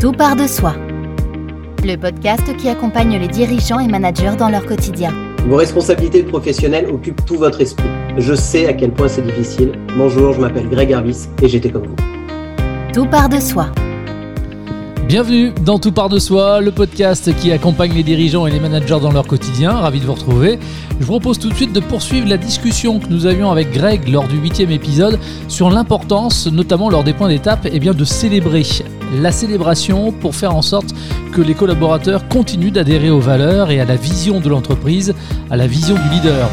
Tout part de soi. Le podcast qui accompagne les dirigeants et managers dans leur quotidien. Vos responsabilités professionnelles occupent tout votre esprit. Je sais à quel point c'est difficile. Bonjour, je m'appelle Greg Harvis et j'étais comme vous. Tout part de soi. Bienvenue dans Tout part de soi, le podcast qui accompagne les dirigeants et les managers dans leur quotidien. Ravi de vous retrouver. Je vous propose tout de suite de poursuivre la discussion que nous avions avec Greg lors du huitième épisode sur l'importance, notamment lors des points d'étape, eh bien de célébrer la célébration pour faire en sorte que les collaborateurs continuent d'adhérer aux valeurs et à la vision de l'entreprise, à la vision du leader.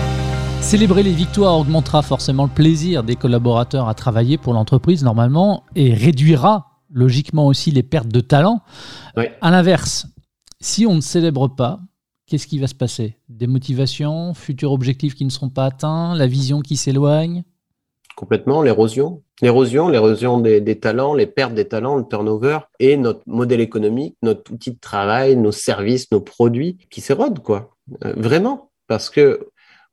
Célébrer les victoires augmentera forcément le plaisir des collaborateurs à travailler pour l'entreprise normalement et réduira logiquement aussi les pertes de talent. Oui. À l'inverse, si on ne célèbre pas, qu'est-ce qui va se passer? Des motivations, futurs objectifs qui ne seront pas atteints, la vision qui s'éloigne? Complètement, l'érosion. L'érosion, l'érosion des, talents, les pertes des talents, le turnover et notre modèle économique, notre outil de travail, nos services, nos produits qui s'érodent, quoi. Euh, vraiment. Parce que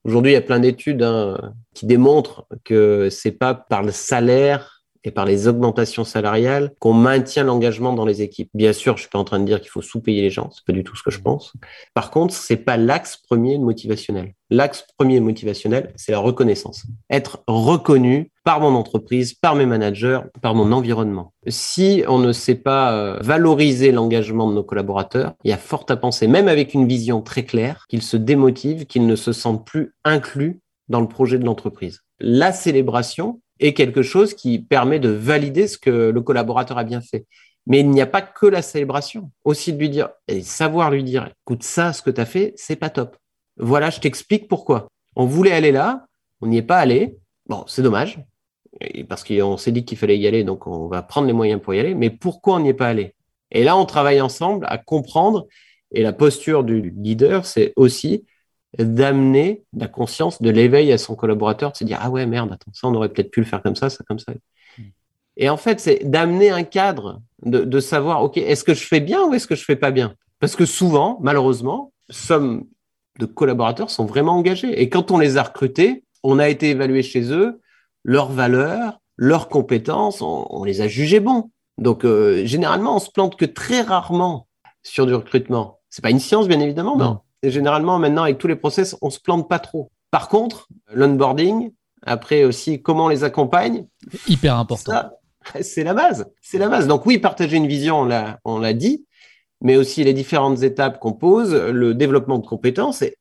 aujourd'hui, il y a plein d'études hein, qui démontrent que c'est pas par le salaire et par les augmentations salariales qu'on maintient l'engagement dans les équipes. Bien sûr, je suis pas en train de dire qu'il faut sous-payer les gens, c'est pas du tout ce que je pense. Par contre, c'est pas l'axe premier motivationnel. L'axe premier motivationnel, c'est la reconnaissance. Être reconnu par mon entreprise, par mes managers, par mon environnement. Si on ne sait pas euh, valoriser l'engagement de nos collaborateurs, il y a fort à penser, même avec une vision très claire, qu'ils se démotivent, qu'ils ne se sentent plus inclus dans le projet de l'entreprise. La célébration, est quelque chose qui permet de valider ce que le collaborateur a bien fait. Mais il n'y a pas que la célébration. Aussi de lui dire, et savoir lui dire, écoute, ça, ce que tu as fait, c'est pas top. Voilà, je t'explique pourquoi. On voulait aller là, on n'y est pas allé. Bon, c'est dommage, parce qu'on s'est dit qu'il fallait y aller, donc on va prendre les moyens pour y aller. Mais pourquoi on n'y est pas allé? Et là, on travaille ensemble à comprendre. Et la posture du leader, c'est aussi d'amener la conscience, de l'éveil à son collaborateur, de se dire ah ouais merde, attends ça on aurait peut-être pu le faire comme ça, ça comme ça. Et en fait, c'est d'amener un cadre, de, de, savoir ok est-ce que je fais bien ou est-ce que je fais pas bien? Parce que souvent, malheureusement, somme de collaborateurs sont vraiment engagés et quand on les a recrutés, on a été évalué chez eux leurs valeurs, leurs compétences, on, on les a jugés bons. Donc euh, généralement, on se plante que très rarement sur du recrutement. C'est pas une science, bien évidemment, non. Et généralement, maintenant, avec tous les process, on se plante pas trop. Par contre, l'onboarding, après aussi comment on les accompagne. Hyper important. C'est la base. C'est la base. Donc oui, partager une vision, on l'a, on l'a dit, mais aussi les différentes étapes qu'on pose, le développement de compétences et,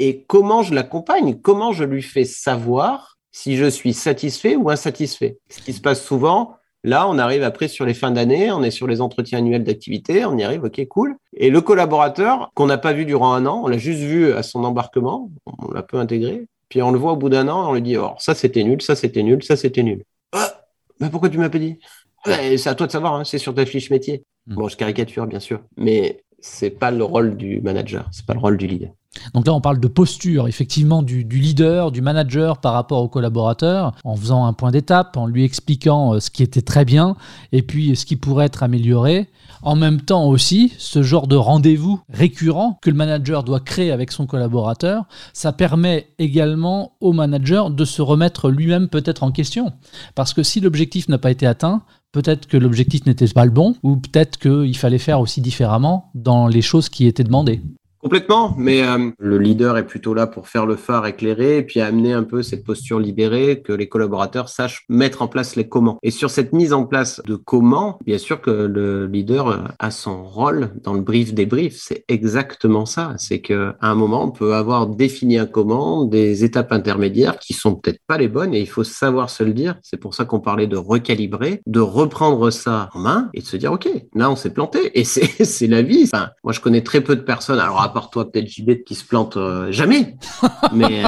et comment je l'accompagne, comment je lui fais savoir si je suis satisfait ou insatisfait. Ce qui se passe souvent, Là, on arrive après sur les fins d'année, on est sur les entretiens annuels d'activité, on y arrive, ok, cool. Et le collaborateur qu'on n'a pas vu durant un an, on l'a juste vu à son embarquement, on l'a peu intégré, puis on le voit au bout d'un an, on lui dit, oh, ça c'était nul, ça c'était nul, ça c'était nul. Ah, mais pourquoi tu m'as pas dit? C'est à toi de savoir, hein, c'est sur ta fiche métier. Mmh. Bon, je caricature bien sûr, mais c'est pas le rôle du manager, c'est pas le rôle du leader. Donc là, on parle de posture, effectivement, du, leader, du manager par rapport au collaborateur, en faisant un point d'étape, en lui expliquant ce qui était très bien et puis ce qui pourrait être amélioré. En même temps aussi, ce genre de rendez-vous récurrent que le manager doit créer avec son collaborateur, ça permet également au manager de se remettre lui-même peut-être en question. Parce que si l'objectif n'a pas été atteint, peut-être que l'objectif n'était pas le bon, ou peut-être qu'il fallait faire aussi différemment dans les choses qui étaient demandées. Complètement, mais euh, le leader est plutôt là pour faire le phare éclairé et puis amener un peu cette posture libérée, que les collaborateurs sachent mettre en place les comment. Et sur cette mise en place de comment, bien sûr que le leader a son rôle dans le brief des briefs. C'est exactement ça. C'est que à un moment, on peut avoir défini un comment, des étapes intermédiaires qui sont peut-être pas les bonnes et il faut savoir se le dire. C'est pour ça qu'on parlait de recalibrer, de reprendre ça en main et de se dire ok, là on s'est planté et c'est la vie. Enfin, moi je connais très peu de personnes. Alors part toi peut-être JB qui se plante euh, jamais. mais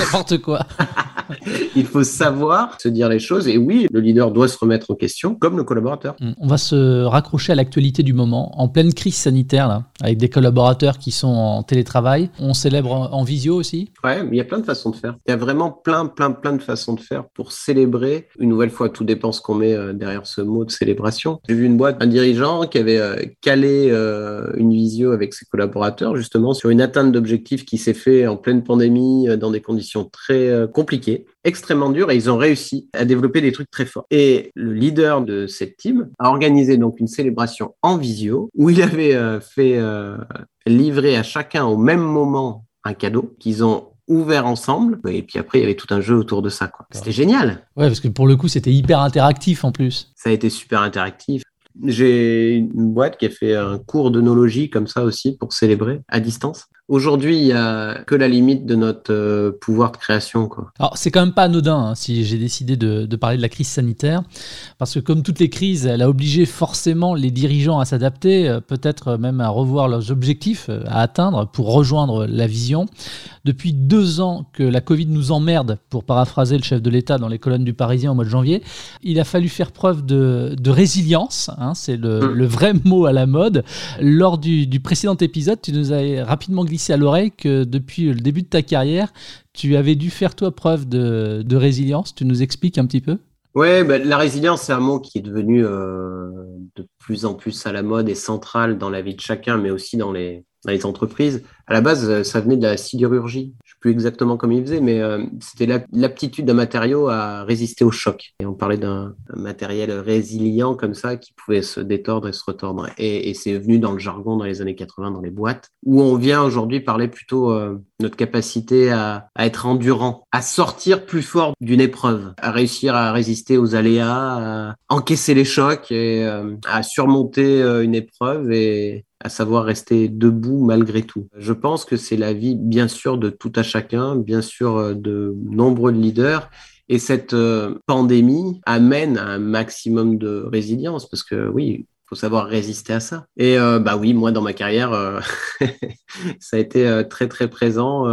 n'importe quoi. il faut savoir se dire les choses et oui, le leader doit se remettre en question comme le collaborateur. Mm. On va se raccrocher à l'actualité du moment en pleine crise sanitaire là, avec des collaborateurs qui sont en télétravail. On célèbre en visio aussi? Ouais, il y a plein de façons de faire. Il y a vraiment plein plein plein de façons de faire pour célébrer. Une nouvelle fois, tout dépend ce qu'on met euh, derrière ce mot de célébration. J'ai vu une boîte, un dirigeant qui avait euh, calé une visio avec ses collaborateurs justement sur une atteinte d'objectifs qui s'est fait en pleine pandémie, dans des conditions très compliquées, extrêmement dures, et ils ont réussi à développer des trucs très forts. Et le leader de cette team a organisé donc une célébration en visio où il avait fait livrer à chacun au même moment un cadeau qu'ils ont ouvert ensemble. Et puis après, il y avait tout un jeu autour de ça. C'était génial. Ouais, parce que pour le coup, c'était hyper interactif en plus. Ça a été super interactif. J'ai une boîte qui a fait un cours d'onologie comme ça aussi pour célébrer à distance. Aujourd'hui, il n'y a que la limite de notre euh, pouvoir de création. Quoi. Alors, c'est quand même pas anodin hein, si j'ai décidé de, de, parler de la crise sanitaire, parce que comme toutes les crises, elle a obligé forcément les dirigeants à s'adapter, euh, peut-être même à revoir leurs objectifs euh, à atteindre pour rejoindre la vision. Depuis deux ans que la Covid nous emmerde, pour paraphraser le chef de l'État dans les colonnes du Parisien au mois de janvier, il a fallu faire preuve de, de résilience, hein, c'est le, mmh. le, vrai mot à la mode. Lors du, du précédent épisode, tu nous as rapidement glissé à l'oreille que depuis le début de ta carrière, tu avais dû faire toi preuve de, résilience. Tu nous expliques un petit peu? Oui, bah, la résilience, c'est un mot qui est devenu euh, de plus en plus à la mode et central dans la vie de chacun, mais aussi dans les, dans les entreprises. À la base, ça venait de la sidérurgie plus exactement comme il faisait, mais euh, c'était l'aptitude d'un matériau à résister au choc. Et on parlait d'un matériel résilient comme ça qui pouvait se détordre et se retordre. Et, c'est venu dans le jargon dans les années 80 dans les boîtes, où on vient aujourd'hui parler plutôt euh, notre capacité à, être endurant, à sortir plus fort d'une épreuve, à réussir à résister aux aléas, à encaisser les chocs et euh, à surmonter une épreuve et à savoir rester debout malgré tout. Je pense que c'est la vie, bien sûr, de tout à chacun, bien sûr, euh, de nombreux leaders. Et cette euh, pandémie amène un maximum de résilience parce que oui, il faut savoir résister à ça. Et euh, bah oui, moi dans ma carrière, ça a été très très présent.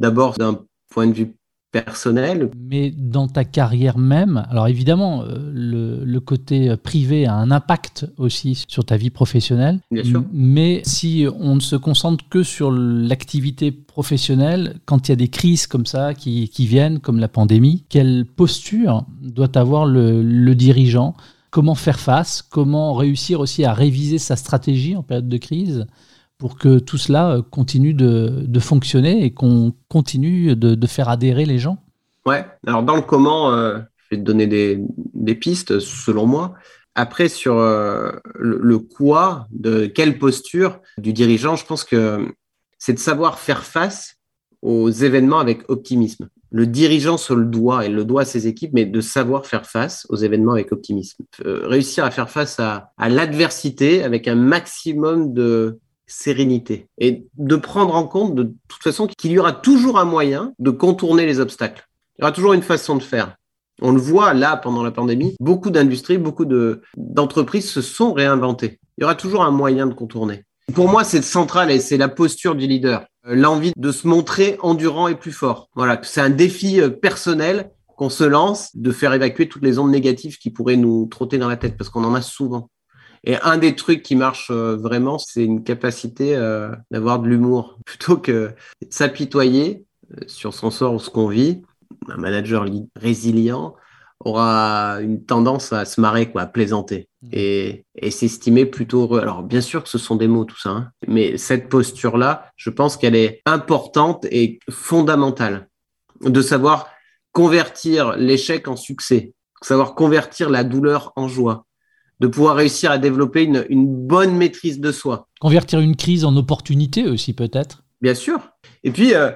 D'abord d'un point de vue personnel. Mais dans ta carrière même, alors évidemment, euh, le, côté privé a un impact aussi sur ta vie professionnelle. Bien sûr. Mais si on ne se concentre que sur l'activité professionnelle, quand il y a des crises comme ça qui, viennent, comme la pandémie, quelle posture doit avoir le dirigeant? Comment faire face? Comment réussir aussi à réviser sa stratégie en période de crise? Pour que tout cela euh, continue de, fonctionner et qu'on continue de, faire adhérer les gens Ouais, alors dans le comment, euh, je vais te donner des, pistes selon moi. Après, sur euh, le, quoi, de quelle posture du dirigeant, je pense que c'est de savoir faire face aux événements avec optimisme. Le dirigeant se le doit, et le doit à ses équipes, mais de savoir faire face aux événements avec optimisme. réussir à faire face à l'adversité avec un maximum de, sérénité et de prendre en compte de toute façon qu'il y aura toujours un moyen de contourner les obstacles. Il y aura toujours une façon de faire. On le voit là pendant la pandémie, beaucoup d'industries, beaucoup d'entreprises se sont réinventées. Il y aura toujours un moyen de contourner. Pour moi, c'est central et c'est la posture du leader. Euh, l'envie de se montrer endurant et plus fort. Voilà, c'est un défi euh, personnel qu'on se lance de faire évacuer toutes les ondes négatives qui pourraient nous trotter dans la tête parce qu'on en a souvent. Et un des trucs qui marche euh, vraiment, c'est une capacité euh, d'avoir de l'humour. Plutôt que de s'apitoyer euh, sur son sort ou ce qu'on vit, un manager résilient aura une tendance à se marrer, quoi, à plaisanter mmh. et, et s'estimer plutôt heureux. Alors, bien sûr que ce sont des mots, tout ça, hein, mais cette posture-là, je pense qu'elle est importante et fondamentale de savoir convertir l'échec en succès, savoir convertir la douleur en joie, de pouvoir réussir à développer une, une, bonne maîtrise de soi. Convertir une crise en opportunité aussi peut-être. Bien sûr. Et puis, euh,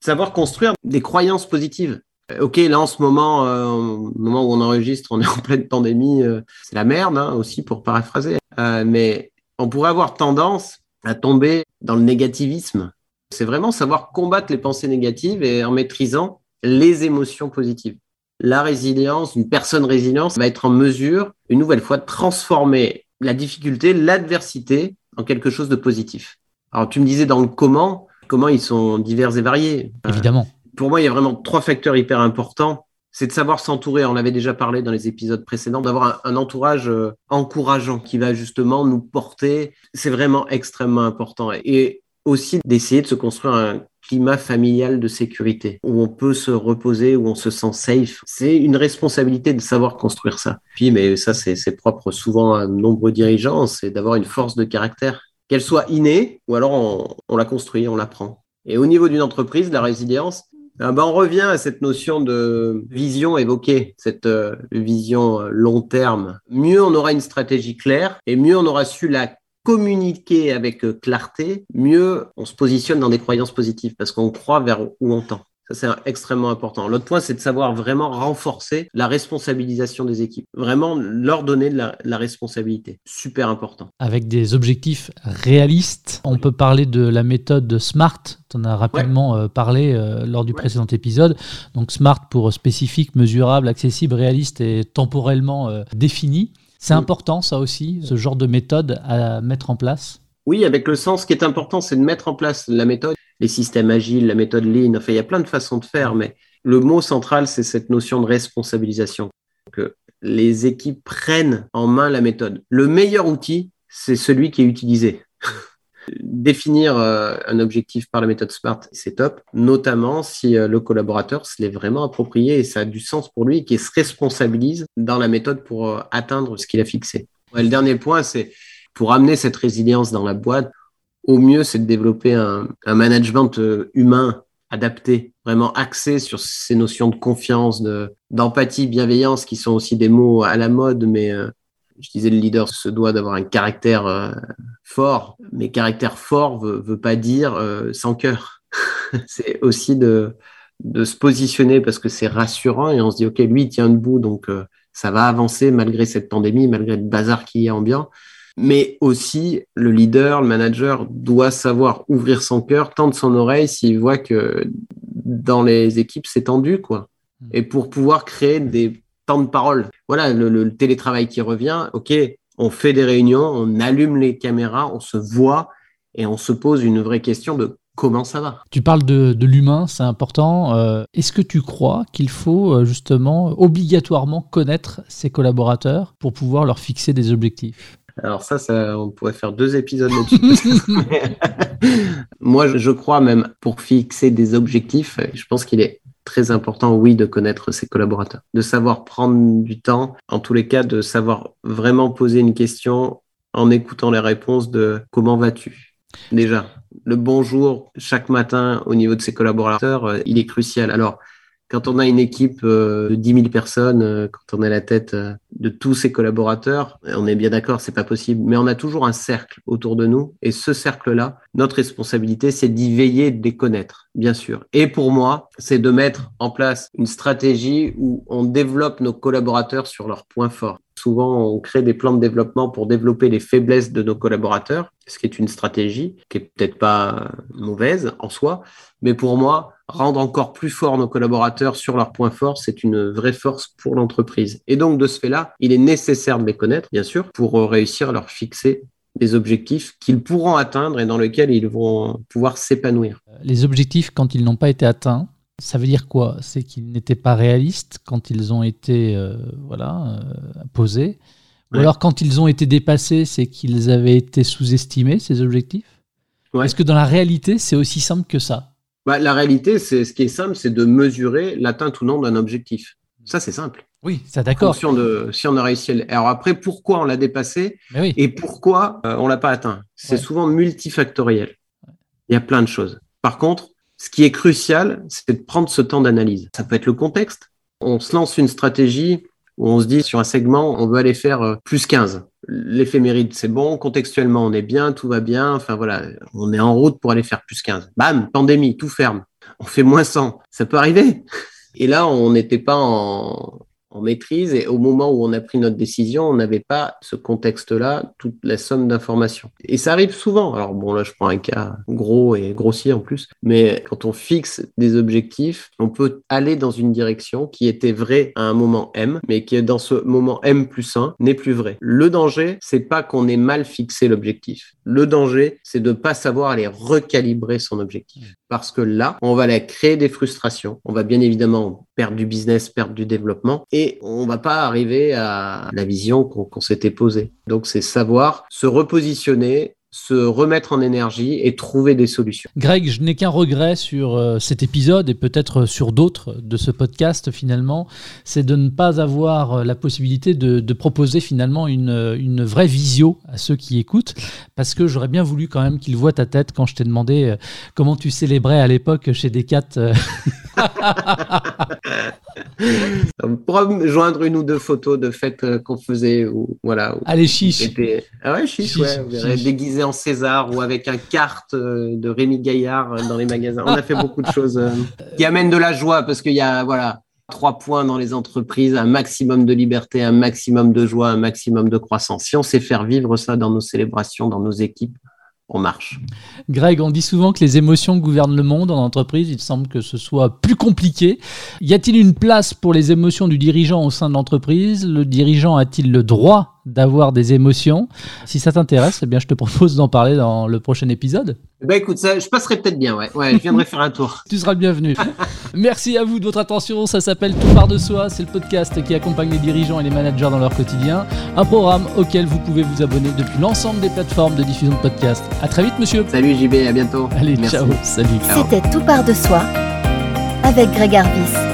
savoir construire des croyances positives. Euh, ok, là en ce moment, euh, au moment où on enregistre, on est en pleine pandémie, c'est la merde hein, aussi pour paraphraser. mais on pourrait avoir tendance à tomber dans le négativisme. C'est vraiment savoir combattre les pensées négatives et en maîtrisant les émotions positives la résilience, une personne résiliente va être en mesure, une nouvelle fois, de transformer la difficulté, l'adversité en quelque chose de positif. Alors, tu me disais dans le comment, comment ils sont divers et variés. Euh, Évidemment. pour moi, il y a vraiment trois facteurs hyper importants. C'est de savoir s'entourer, on l'avait déjà parlé dans les épisodes précédents, d'avoir un, entourage euh, encourageant qui va justement nous porter. C'est vraiment extrêmement important. Et aussi d'essayer de se construire un climat familial de sécurité, où on peut se reposer, où on se sent safe. C'est une responsabilité de savoir construire ça. Puis, mais ça, c'est propre souvent à nombreux dirigeants, c'est d'avoir une force de caractère qu'elle soit innée ou alors on, la construit, on l'apprend. Et au niveau d'une entreprise, la résilience, ben, on revient à cette notion de vision évoquée, cette euh, vision euh, long terme. Mieux on aura une stratégie claire et mieux on aura su la communiquer avec euh, clarté, mieux on se positionne dans des croyances positives parce qu'on croit vers où on tend. Ça, c'est extrêmement important. L'autre point, c'est de savoir vraiment renforcer la responsabilisation des équipes. Vraiment leur donner de la, responsabilité. Super important. Avec des objectifs réalistes, on peut parler de la méthode SMART. Tu en as rapidement euh, parlé euh, lors du précédent épisode. Donc SMART pour spécifique, mesurable, accessible, réaliste et temporellement euh, défini. C'est important, ça aussi, ce genre de méthode à mettre en place? Oui, avec le sens, ce qui est important, c'est de mettre en place la méthode, les systèmes agiles, la méthode Lean. Enfin, il y a plein de façons de faire, mais le mot central, c'est cette notion de responsabilisation. Que les équipes prennent en main la méthode. Le meilleur outil, c'est celui qui est utilisé. Définir euh, un objectif par la méthode SMART, c'est top, notamment si euh, le collaborateur se l'est vraiment approprié et ça a du sens pour lui et qu'il se responsabilise dans la méthode pour euh, atteindre ce qu'il a fixé. le dernier point, c'est pour amener cette résilience dans la boîte, au mieux, c'est de développer un, management humain adapté, vraiment axé sur ces notions de confiance, d'empathie, bienveillance, qui sont aussi des mots à la mode, mais je disais le leader se doit d'avoir un caractère euh, fort, mais caractère fort veut, veut pas dire sans cœur. c'est aussi de, de se positionner parce que c'est rassurant et on se dit, OK, lui, il tient debout, donc ça va avancer malgré cette pandémie, malgré le bazar qui est ambiant. Mais aussi, le leader, le manager doit savoir ouvrir son cœur, tendre son oreille s'il voit que dans les équipes, c'est tendu, quoi. Hmm. Et pour pouvoir créer des temps de parole. Voilà, le, télétravail qui revient, OK, on fait des réunions, on allume les caméras, on se voit et on se pose une vraie question de comment ça va. Tu parles de, l'humain, c'est important. Euh, est-ce que tu crois qu'il faut euh, justement obligatoirement connaître ses collaborateurs pour pouvoir leur fixer des objectifs? Alors ça, ça, on pourrait faire deux épisodes là-dessus. Moi, je crois même pour fixer des objectifs, je pense qu'il est très important, oui, de connaître ses collaborateurs, de savoir prendre du temps, en tous les cas, de savoir vraiment poser une question en écoutant les réponses de comment vas-tu? Déjà, le bonjour chaque matin au niveau de ses collaborateurs, euh, il est crucial. Alors, quand on a une équipe euh, de 10 000 personnes, euh, quand on est la tête euh, de tous ses collaborateurs, on est bien d'accord, c'est pas possible, mais on a toujours un cercle autour de nous. Et ce cercle-là, notre responsabilité, c'est d'y veiller, de les connaître, bien sûr. Et pour moi, c'est de mettre en place une stratégie où on développe nos collaborateurs sur leurs points forts. Souvent, on crée des plans de développement pour développer les faiblesses de nos collaborateurs, ce qui est une stratégie qui est peut-être pas mauvaise en soi, mais pour moi, rendre encore plus fort nos collaborateurs sur leurs points forts, c'est une vraie force pour l'entreprise. Et donc, de ce fait-là, il est nécessaire de les connaître, bien sûr, pour réussir à leur fixer des objectifs qu'ils pourront atteindre et dans lesquels ils vont pouvoir s'épanouir. Les objectifs, quand ils n'ont pas été atteints, ça veut dire quoi? C'est qu'ils n'étaient pas réalistes quand ils ont été euh, voilà, euh, posés? Ou alors quand ils ont été dépassés, c'est qu'ils avaient été sous-estimés, ces objectifs? Est-ce que dans la réalité, c'est aussi simple que ça? Bah, La réalité, c'est ce qui est simple, c'est de mesurer l'atteinte ou non d'un objectif. Ça, c'est simple. Oui, ça d'accord. de si on a réussi. Alors après, pourquoi on l'a dépassé? Et pourquoi on euh, on l'a pas atteint? C'est souvent multifactoriel. Il y a plein de choses. Par contre, ce qui est crucial, c'est de prendre ce temps d'analyse. Ça peut être le contexte. On se lance une stratégie où on se dit sur un segment, on veut aller faire euh, plus 15 l'éphéméride, c'est bon, contextuellement, on est bien, tout va bien, enfin voilà, on est en route pour aller faire plus 15. Bam, pandémie, tout ferme. On fait moins 100. Ça peut arriver. Et là, on n'était pas en, en maîtrise et au moment où on a pris notre décision, on n'avait pas ce contexte-là, toute la somme d'informations. Et ça arrive souvent. Alors bon, là, je prends un cas gros et grossier en plus, mais quand on fixe des objectifs, on peut aller dans une direction qui était vraie à un moment M, mais qui dans ce moment M plus 1 n'est plus vrai. Le danger, c'est pas qu'on ait mal fixé l'objectif. Le danger, c'est de pas savoir aller recalibrer son objectif. Parce que là, on va aller créer des frustrations. On va bien évidemment perdre du business, perdre du développement. Et et on va pas arriver à la vision qu'on s'était posée. Donc c'est savoir se repositionner se remettre en énergie et trouver des solutions. Greg, je n'ai qu'un regret sur euh, cet épisode et peut-être sur d'autres de ce podcast finalement, c'est de ne pas avoir euh, la possibilité de, proposer finalement une, une, vraie visio à ceux qui écoutent, parce que j'aurais bien voulu quand même qu'ils voient ta tête quand je t'ai demandé euh, comment tu célébrais à l'époque chez Decat. On pourra joindre une ou deux photos de fêtes qu'on faisait. Ou, voilà, Allez, chiche. Ah ouais, chiche, ouais. déguisé en César ou avec un carte euh, de Rémi Gaillard euh, dans les magasins. On a fait beaucoup de choses euh, qui amènent de la joie parce qu'il y a, voilà, trois points dans les entreprises, un maximum de liberté, un maximum de joie, un maximum de croissance. Si on sait faire vivre ça dans nos célébrations, dans nos équipes, on marche. Greg, on dit souvent que les émotions gouvernent le monde en entreprise. Il semble que ce soit plus compliqué. Y a-t-il une place pour les émotions du dirigeant au sein de l'entreprise? Le dirigeant a-t-il le droit d'avoir des émotions Si ça t'intéresse, eh bien, je te propose d'en parler dans le prochain épisode. Bah écoute, ça, je passerai peut-être bien, ouais. ouais. Je viendrai faire un tour. Tu seras le bienvenu. Merci à vous de votre attention. Ça s'appelle Tout part de soi. C'est le podcast qui accompagne les dirigeants et les managers dans leur quotidien. Un programme auquel vous pouvez vous abonner depuis l'ensemble des plateformes de diffusion de podcasts. À très vite, monsieur. Salut JB, à bientôt. Allez, ciao. Salut. C'était Tout part de soi avec Greg Arbis.